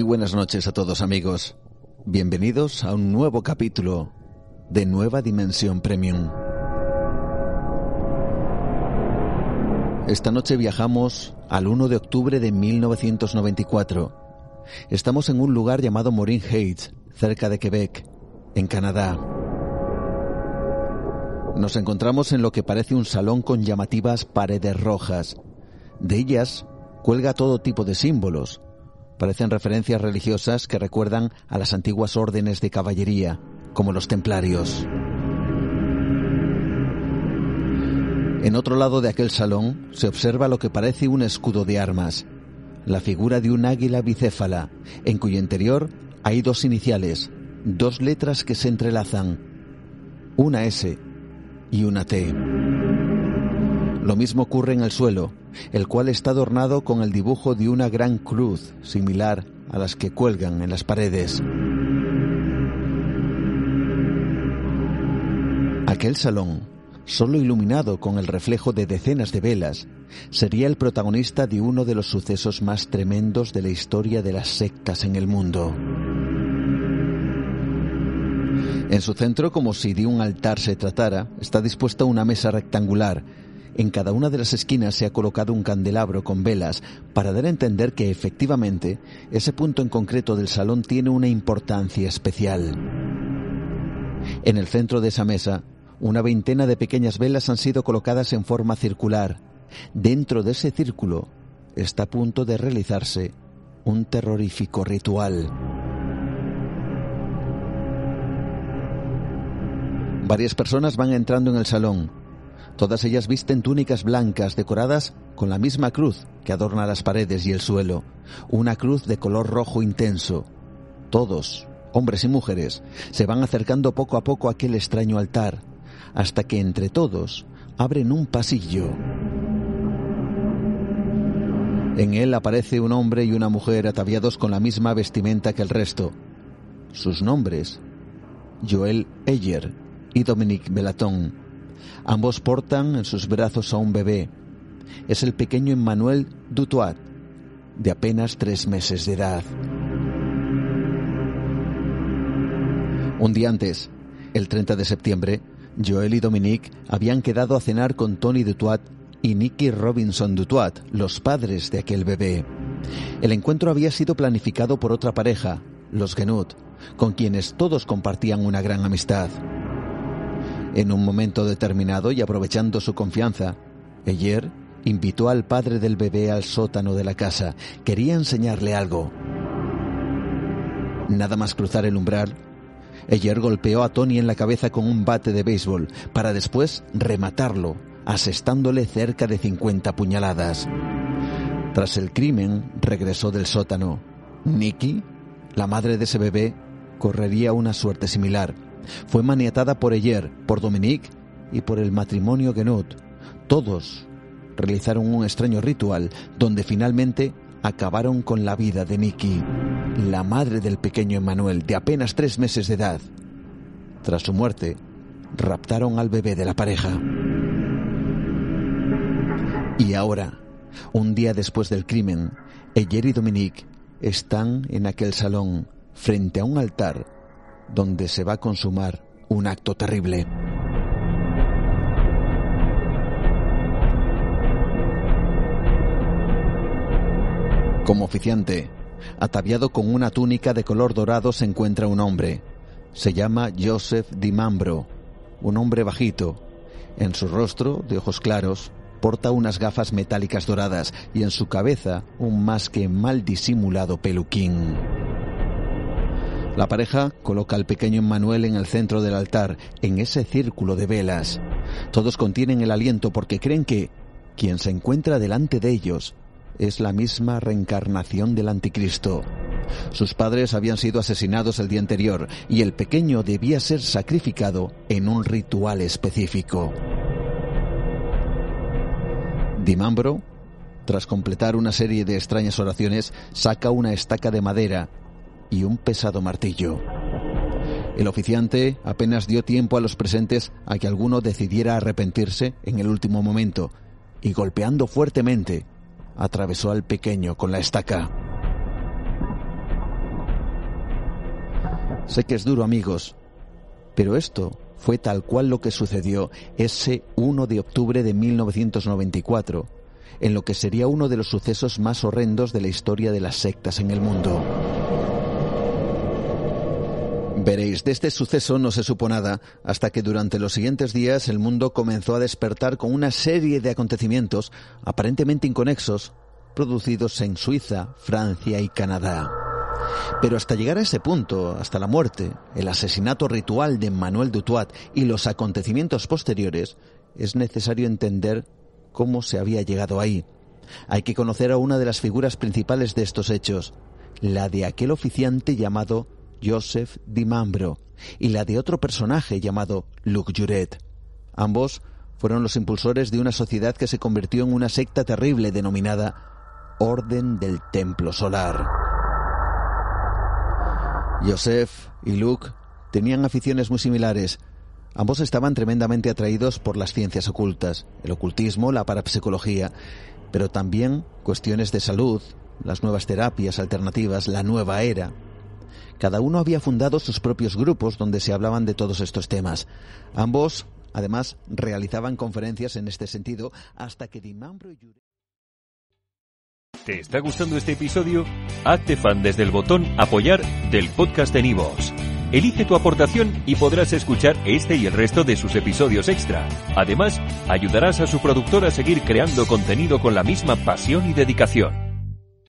Muy buenas noches a todos amigos. Bienvenidos a un nuevo capítulo de Nueva Dimensión Premium. Esta noche viajamos al 1 de octubre de 1994. Estamos en un lugar llamado Morin Heights, cerca de Quebec, en Canadá. Nos encontramos en lo que parece un salón con llamativas paredes rojas. De ellas cuelga todo tipo de símbolos. Parecen referencias religiosas que recuerdan a las antiguas órdenes de caballería, como los templarios. En otro lado de aquel salón se observa lo que parece un escudo de armas, la figura de un águila bicéfala, en cuyo interior hay dos iniciales, dos letras que se entrelazan, una S y una T. Lo mismo ocurre en el suelo, el cual está adornado con el dibujo de una gran cruz, similar a las que cuelgan en las paredes. Aquel salón, solo iluminado con el reflejo de decenas de velas, sería el protagonista de uno de los sucesos más tremendos de la historia de las sectas en el mundo. En su centro, como si de un altar se tratara, está dispuesta una mesa rectangular. En cada una de las esquinas se ha colocado un candelabro con velas para dar a entender que efectivamente ese punto en concreto del salón tiene una importancia especial. En el centro de esa mesa, una veintena de pequeñas velas han sido colocadas en forma circular. Dentro de ese círculo está a punto de realizarse un terrorífico ritual. Varias personas van entrando en el salón. Todas ellas visten túnicas blancas decoradas con la misma cruz que adorna las paredes y el suelo, una cruz de color rojo intenso. Todos, hombres y mujeres, se van acercando poco a poco a aquel extraño altar, hasta que entre todos abren un pasillo. En él aparece un hombre y una mujer ataviados con la misma vestimenta que el resto. Sus nombres, Joel Eyer y Dominique Belaton. Ambos portan en sus brazos a un bebé. Es el pequeño Emmanuel Dutoit, de apenas tres meses de edad. Un día antes, el 30 de septiembre, Joel y Dominique habían quedado a cenar con Tony Dutoit y Nicky Robinson Dutoit, los padres de aquel bebé. El encuentro había sido planificado por otra pareja, los Genut, con quienes todos compartían una gran amistad. En un momento determinado y aprovechando su confianza, Eyer invitó al padre del bebé al sótano de la casa. Quería enseñarle algo. Nada más cruzar el umbral, Eyer golpeó a Tony en la cabeza con un bate de béisbol para después rematarlo, asestándole cerca de 50 puñaladas. Tras el crimen, regresó del sótano. Nikki, la madre de ese bebé, correría una suerte similar. Fue maniatada por Eyer, por Dominique y por el matrimonio Genut. Todos realizaron un extraño ritual donde finalmente acabaron con la vida de Nikki, la madre del pequeño Emmanuel, de apenas tres meses de edad. Tras su muerte, raptaron al bebé de la pareja. Y ahora, un día después del crimen, Eyer y Dominique están en aquel salón, frente a un altar, donde se va a consumar un acto terrible. Como oficiante, ataviado con una túnica de color dorado, se encuentra un hombre. Se llama Joseph Di Mambro, un hombre bajito. En su rostro, de ojos claros, porta unas gafas metálicas doradas y en su cabeza un más que mal disimulado peluquín. La pareja coloca al pequeño Manuel en el centro del altar, en ese círculo de velas. Todos contienen el aliento porque creen que, Quien se encuentra delante de ellos es la misma reencarnación del anticristo. Sus padres habían sido asesinados el día anterior y el pequeño debía ser sacrificado en un ritual específico. Dimambro, tras completar una serie de extrañas oraciones, saca una estaca de madera y un pesado martillo. El oficiante apenas dio tiempo a los presentes a que alguno decidiera arrepentirse en el último momento y golpeando fuertemente atravesó al pequeño con la estaca. Sé que es duro, amigos, pero esto fue tal cual lo que sucedió ese 1 de octubre de 1994, en lo que sería uno de los sucesos más horrendos de la historia de las sectas en el mundo. Veréis, de este suceso no se supo nada hasta que durante los siguientes días el mundo comenzó a despertar con una serie de acontecimientos aparentemente inconexos producidos en Suiza, Francia y Canadá. Pero hasta llegar a ese punto, hasta la muerte, el asesinato ritual de Manuel Dutoit y los acontecimientos posteriores, es necesario entender cómo se había llegado ahí. Hay que conocer a una de las figuras principales de estos hechos, la de aquel oficiante llamado Joseph Dimambro y la de otro personaje llamado Luc Juret. Ambos fueron los impulsores de una sociedad que se convirtió en una secta terrible denominada Orden del Templo Solar. Joseph y Luke tenían aficiones muy similares. Ambos estaban tremendamente atraídos por las ciencias ocultas, el ocultismo, la parapsicología, pero también cuestiones de salud, las nuevas terapias alternativas, la nueva era. Cada uno había fundado sus propios grupos donde se hablaban de todos estos temas. Ambos, además, realizaban conferencias en este sentido hasta que Dimambro y ¿Te está gustando este episodio? Hazte fan desde el botón Apoyar del podcast de Nivos. Elige tu aportación y podrás escuchar este y el resto de sus episodios extra. Además, ayudarás a su productor a seguir creando contenido con la misma pasión y dedicación.